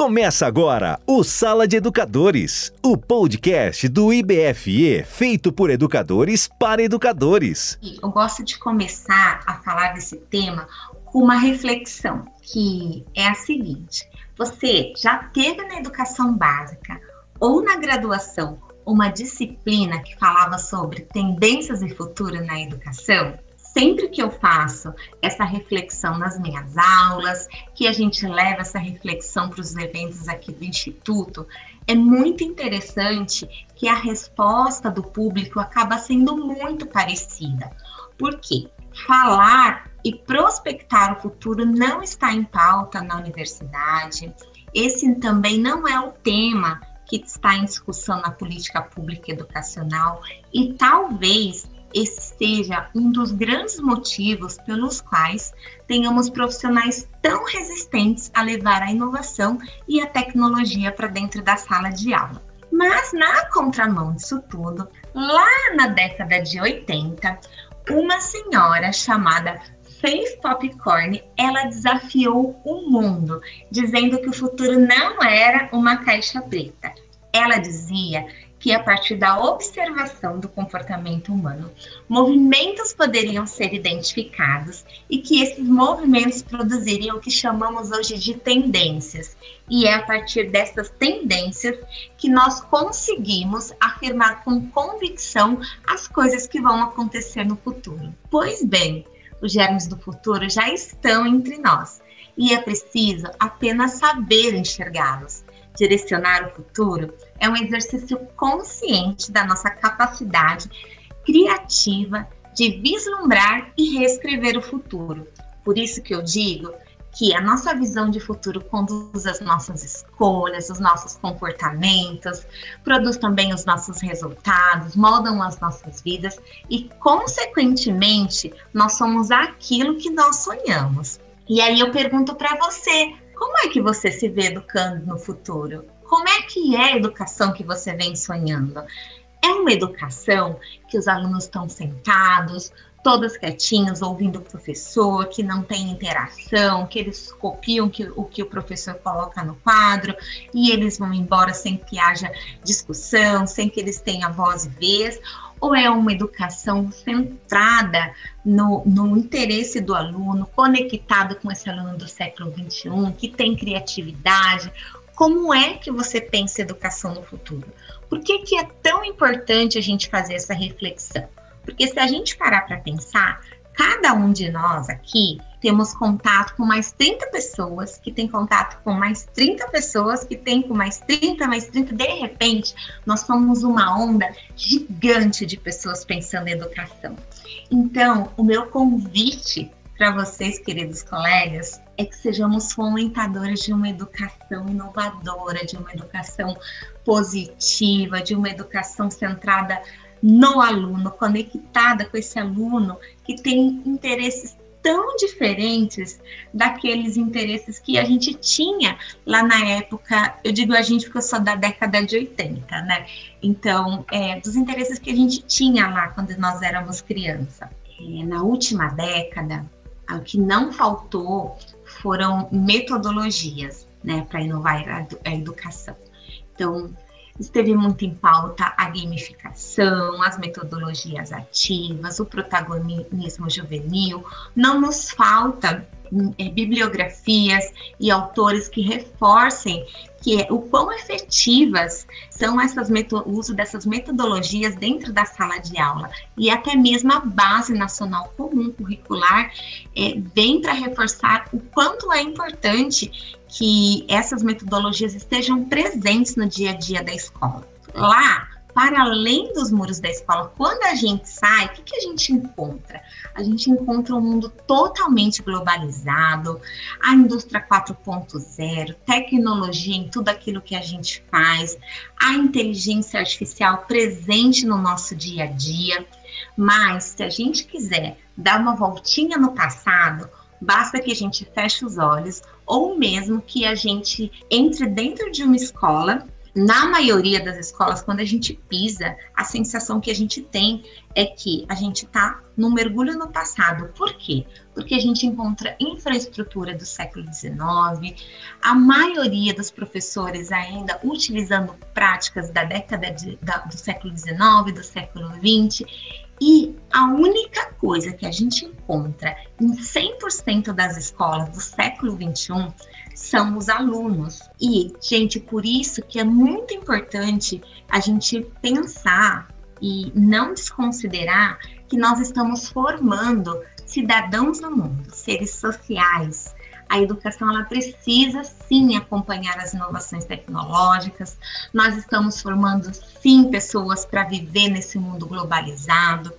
Começa agora o Sala de Educadores, o podcast do IBFE feito por educadores para educadores. Eu gosto de começar a falar desse tema com uma reflexão, que é a seguinte: você já teve na educação básica ou na graduação uma disciplina que falava sobre tendências e futuro na educação? Sempre que eu faço essa reflexão nas minhas aulas, que a gente leva essa reflexão para os eventos aqui do Instituto, é muito interessante que a resposta do público acaba sendo muito parecida. Por quê? Falar e prospectar o futuro não está em pauta na universidade. Esse também não é o tema que está em discussão na política pública educacional e talvez esse seja um dos grandes motivos pelos quais tenhamos profissionais tão resistentes a levar a inovação e a tecnologia para dentro da sala de aula. Mas na contramão disso tudo, lá na década de 80, uma senhora chamada Faith Popcorn, ela desafiou o mundo, dizendo que o futuro não era uma caixa preta. Ela dizia que, a partir da observação do comportamento humano, movimentos poderiam ser identificados e que esses movimentos produziriam o que chamamos hoje de tendências. E é a partir dessas tendências que nós conseguimos afirmar com convicção as coisas que vão acontecer no futuro. Pois bem, os germes do futuro já estão entre nós e é preciso apenas saber enxergá-los direcionar o futuro é um exercício consciente da nossa capacidade criativa de vislumbrar e reescrever o futuro. Por isso que eu digo que a nossa visão de futuro conduz as nossas escolhas, os nossos comportamentos, produz também os nossos resultados, moldam as nossas vidas e, consequentemente, nós somos aquilo que nós sonhamos. E aí eu pergunto para você, como é que você se vê educando no futuro? Como é que é a educação que você vem sonhando? É uma educação que os alunos estão sentados, todos quietinhos, ouvindo o professor, que não tem interação, que eles copiam que, o que o professor coloca no quadro e eles vão embora sem que haja discussão, sem que eles tenham voz e vez? ou é uma educação centrada no, no interesse do aluno, conectado com esse aluno do século XXI, que tem criatividade? Como é que você pensa educação no futuro? Por que, que é tão importante a gente fazer essa reflexão? Porque se a gente parar para pensar, cada um de nós aqui temos contato com mais 30 pessoas, que tem contato com mais 30 pessoas, que tem com mais 30, mais 30. De repente, nós somos uma onda gigante de pessoas pensando em educação. Então, o meu convite para vocês, queridos colegas, é que sejamos fomentadores de uma educação inovadora, de uma educação positiva, de uma educação centrada no aluno, conectada com esse aluno que tem interesses tão diferentes daqueles interesses que a gente tinha lá na época, eu digo a gente porque eu sou da década de 80, né? Então, é, dos interesses que a gente tinha lá quando nós éramos criança. É, na última década, o que não faltou foram metodologias, né, para inovar a educação. Então, esteve muito em pauta a gamificação, as metodologias ativas, o protagonismo juvenil. Não nos falta bibliografias e autores que reforcem que é, o quão efetivas são essas uso dessas metodologias dentro da sala de aula e até mesmo a base nacional comum curricular é, vem para reforçar o quanto é importante que essas metodologias estejam presentes no dia a dia da escola. Lá, para além dos muros da escola, quando a gente sai, o que, que a gente encontra? A gente encontra um mundo totalmente globalizado, a indústria 4.0, tecnologia em tudo aquilo que a gente faz, a inteligência artificial presente no nosso dia a dia. Mas, se a gente quiser dar uma voltinha no passado, basta que a gente feche os olhos ou mesmo que a gente entre dentro de uma escola na maioria das escolas, quando a gente pisa, a sensação que a gente tem é que a gente está num mergulho no passado. Por quê? Porque a gente encontra infraestrutura do século XIX, a maioria dos professores ainda utilizando práticas da década de, da, do século XIX, do século XX, e a única coisa que a gente encontra em 100% das escolas do século XXI são os alunos. E, gente, por isso que é muito importante a gente pensar e não desconsiderar que nós estamos formando cidadãos no mundo, seres sociais. A educação ela precisa sim acompanhar as inovações tecnológicas. Nós estamos formando sim pessoas para viver nesse mundo globalizado.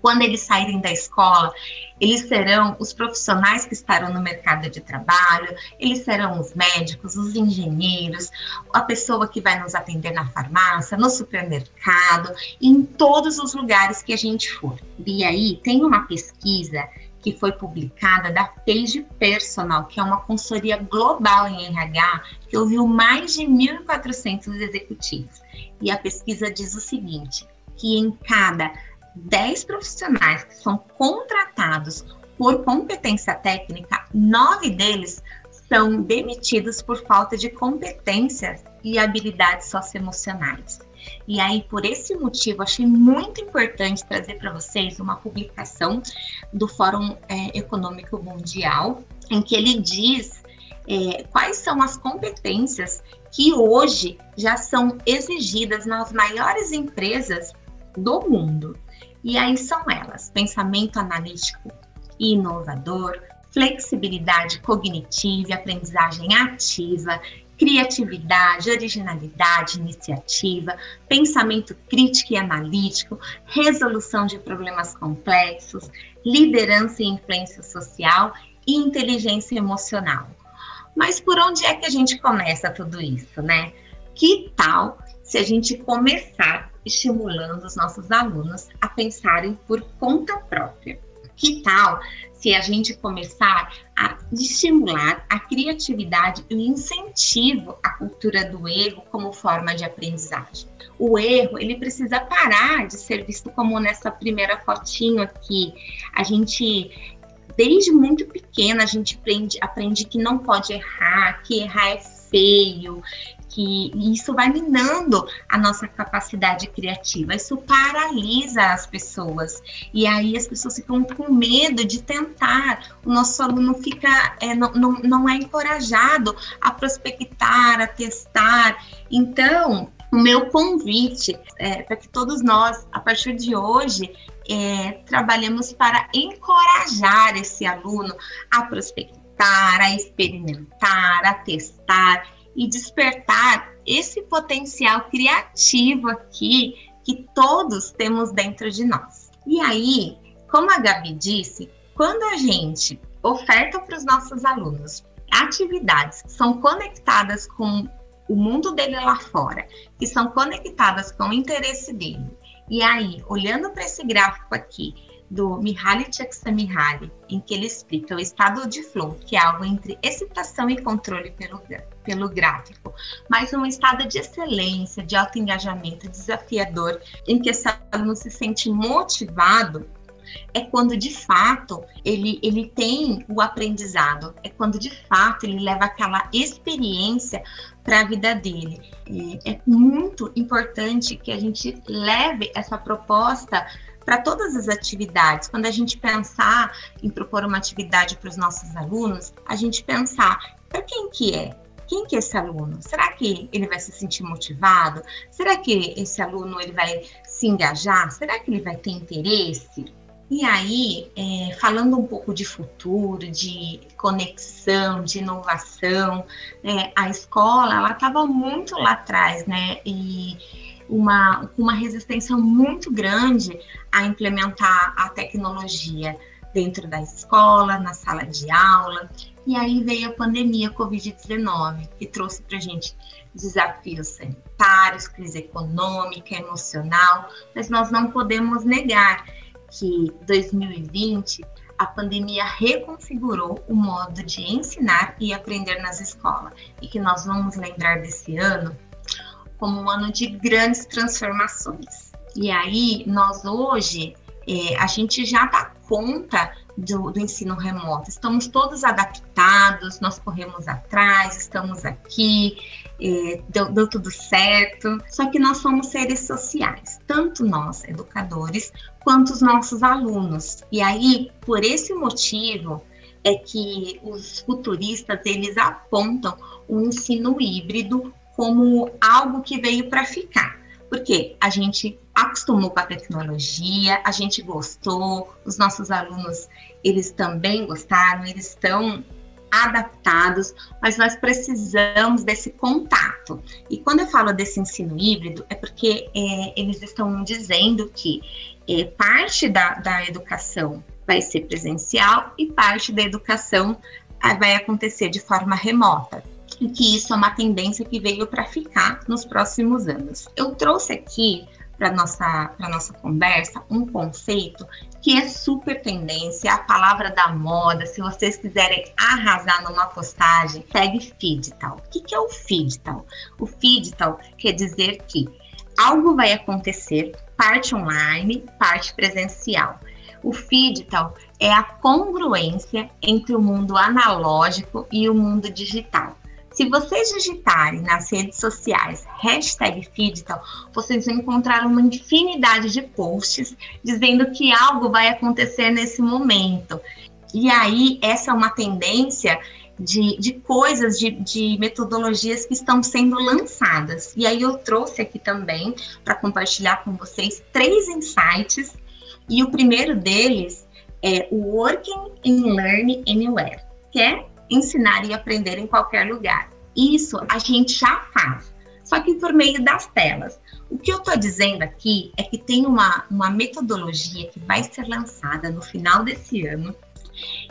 Quando eles saírem da escola, eles serão os profissionais que estarão no mercado de trabalho, eles serão os médicos, os engenheiros, a pessoa que vai nos atender na farmácia, no supermercado, em todos os lugares que a gente for. E aí, tem uma pesquisa que foi publicada da Page Personal, que é uma consultoria global em RH, que ouviu mais de 1.400 executivos. E a pesquisa diz o seguinte, que em cada 10 profissionais que são contratados por competência técnica, nove deles são demitidos por falta de competências e habilidades socioemocionais. E aí, por esse motivo, achei muito importante trazer para vocês uma publicação do Fórum é, Econômico Mundial, em que ele diz é, quais são as competências que hoje já são exigidas nas maiores empresas do mundo. E aí são elas: pensamento analítico e inovador, flexibilidade cognitiva, aprendizagem ativa, criatividade, originalidade, iniciativa, pensamento crítico e analítico, resolução de problemas complexos, liderança e influência social e inteligência emocional. Mas por onde é que a gente começa tudo isso, né? Que tal se a gente começar estimulando os nossos alunos a pensarem por conta própria. Que tal se a gente começar a estimular a criatividade e o incentivo à cultura do erro como forma de aprendizagem? O erro, ele precisa parar de ser visto como nessa primeira fotinho aqui. A gente desde muito pequena a gente aprende, aprende que não pode errar, que errar é feio, que isso vai minando a nossa capacidade criativa, isso paralisa as pessoas. E aí as pessoas ficam com medo de tentar. O nosso aluno fica, é, não, não, não é encorajado a prospectar, a testar. Então, o meu convite é para que todos nós, a partir de hoje, é, trabalhemos para encorajar esse aluno a prospectar, a experimentar, a testar e despertar esse potencial criativo aqui que todos temos dentro de nós. E aí, como a Gabi disse, quando a gente oferta para os nossos alunos atividades que são conectadas com o mundo dele lá fora, que são conectadas com o interesse dele, e aí, olhando para esse gráfico aqui, do Mihaly Csikszentmihalyi, em que ele explica o estado de flow, que é algo entre excitação e controle pelo, pelo gráfico, mas um estado de excelência, de alto engajamento, desafiador, em que esse aluno se sente motivado, é quando de fato ele, ele tem o aprendizado, é quando de fato ele leva aquela experiência para a vida dele. É, é muito importante que a gente leve essa proposta para todas as atividades. Quando a gente pensar em propor uma atividade para os nossos alunos, a gente pensar para quem que é? Quem que é esse aluno? Será que ele vai se sentir motivado? Será que esse aluno ele vai se engajar? Será que ele vai ter interesse? E aí, é, falando um pouco de futuro, de conexão, de inovação, é, a escola ela estava muito lá atrás, né? E uma, uma resistência muito grande a implementar a tecnologia dentro da escola, na sala de aula. E aí veio a pandemia Covid-19, que trouxe para a gente desafios sanitários, crise econômica, emocional, mas nós não podemos negar que 2020 a pandemia reconfigurou o modo de ensinar e aprender nas escolas e que nós vamos lembrar desse ano como um ano de grandes transformações. E aí, nós hoje, é, a gente já dá conta do, do, ensino remoto. Estamos todos adaptados, nós corremos atrás, estamos aqui, é, deu, deu tudo certo. Só que nós somos seres sociais, tanto nós, educadores, quanto os nossos alunos. E aí, por esse motivo, é que os futuristas eles apontam o ensino híbrido como algo que veio para ficar. Porque a gente acostumou com a tecnologia, a gente gostou, os nossos alunos, eles também gostaram, eles estão adaptados, mas nós precisamos desse contato. E quando eu falo desse ensino híbrido, é porque é, eles estão dizendo que é, parte da, da educação vai ser presencial e parte da educação ah, vai acontecer de forma remota e que isso é uma tendência que veio para ficar nos próximos anos. Eu trouxe aqui para nossa para nossa conversa um conceito que é super tendência, a palavra da moda. Se vocês quiserem arrasar numa postagem, segue Feedital. O que, que é o Feedital? O Feedital quer dizer que algo vai acontecer, parte online, parte presencial. O Feedital é a congruência entre o mundo analógico e o mundo digital. Se vocês digitarem nas redes sociais hashtag Feedital, vocês vão encontrar uma infinidade de posts dizendo que algo vai acontecer nesse momento. E aí, essa é uma tendência de, de coisas, de, de, metodologias que estão sendo lançadas. E aí eu trouxe aqui também para compartilhar com vocês três insights. E o primeiro deles é o Working and Learn Anywhere, que é ensinar e aprender em qualquer lugar. Isso a gente já faz, só que por meio das telas. O que eu estou dizendo aqui é que tem uma, uma metodologia que vai ser lançada no final desse ano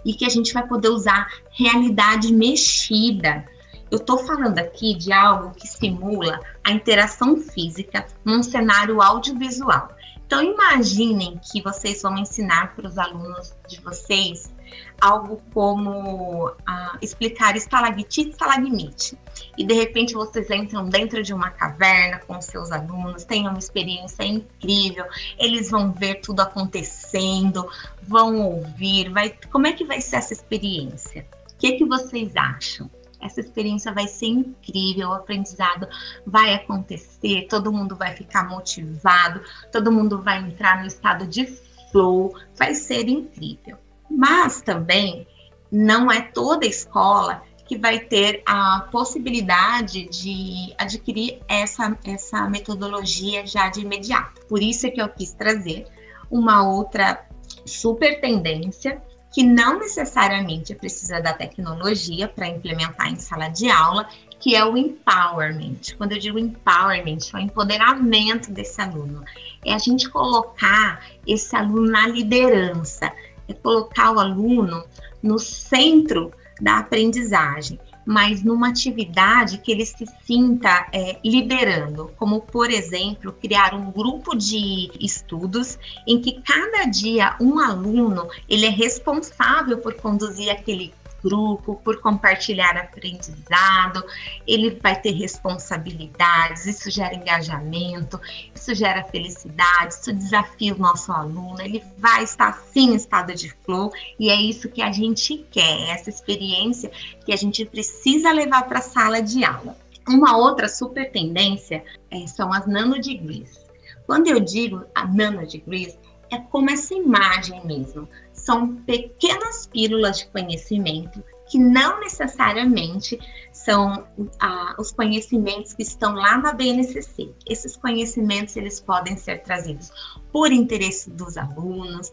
e que a gente vai poder usar realidade mexida. Eu estou falando aqui de algo que simula a interação física num cenário audiovisual. Então, imaginem que vocês vão ensinar para os alunos de vocês algo como ah, explicar estalactite e estalagmite. E de repente vocês entram dentro de uma caverna com seus alunos, têm uma experiência incrível, eles vão ver tudo acontecendo, vão ouvir, vai, como é que vai ser essa experiência? O que, que vocês acham? Essa experiência vai ser incrível, o aprendizado vai acontecer, todo mundo vai ficar motivado, todo mundo vai entrar no estado de flow, vai ser incrível. Mas também não é toda escola que vai ter a possibilidade de adquirir essa, essa metodologia já de imediato. Por isso é que eu quis trazer uma outra super tendência que não necessariamente precisa da tecnologia para implementar em sala de aula, que é o empowerment. Quando eu digo empowerment, é o empoderamento desse aluno. É a gente colocar esse aluno na liderança, é colocar o aluno no centro da aprendizagem, mas numa atividade que ele se sinta é, liderando, como, por exemplo, criar um grupo de estudos em que cada dia um aluno ele é responsável por conduzir aquele grupo, por compartilhar aprendizado, ele vai ter responsabilidades, isso gera engajamento, isso gera felicidade, isso desafia o nosso aluno, ele vai estar sim em estado de flow e é isso que a gente quer, essa experiência que a gente precisa levar para a sala de aula. Uma outra super tendência é, são as nanodegrees. Quando eu digo a nanodegrees, é como essa imagem mesmo são pequenas pílulas de conhecimento que não necessariamente são ah, os conhecimentos que estão lá na BNCC. Esses conhecimentos eles podem ser trazidos por interesse dos alunos,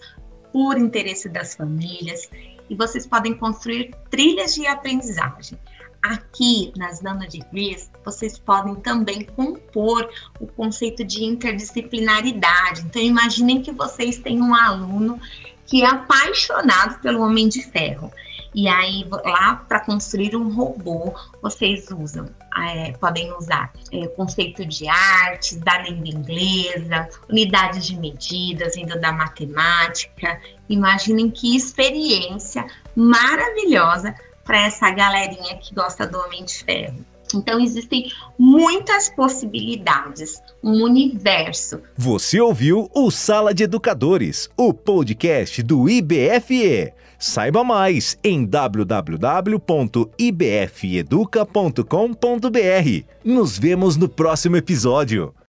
por interesse das famílias, e vocês podem construir trilhas de aprendizagem. Aqui nas Nano Degrees, vocês podem também compor o conceito de interdisciplinaridade. Então, imaginem que vocês têm um aluno que é apaixonado pelo Homem de Ferro. E aí, lá para construir um robô, vocês usam, é, podem usar é, conceito de artes, da língua inglesa, unidades de medidas vindo da matemática. Imaginem que experiência maravilhosa para essa galerinha que gosta do Homem de Ferro. Então, existem muitas possibilidades, um universo. Você ouviu o Sala de Educadores, o podcast do IBFE. Saiba mais em www.ibfeduca.com.br. Nos vemos no próximo episódio.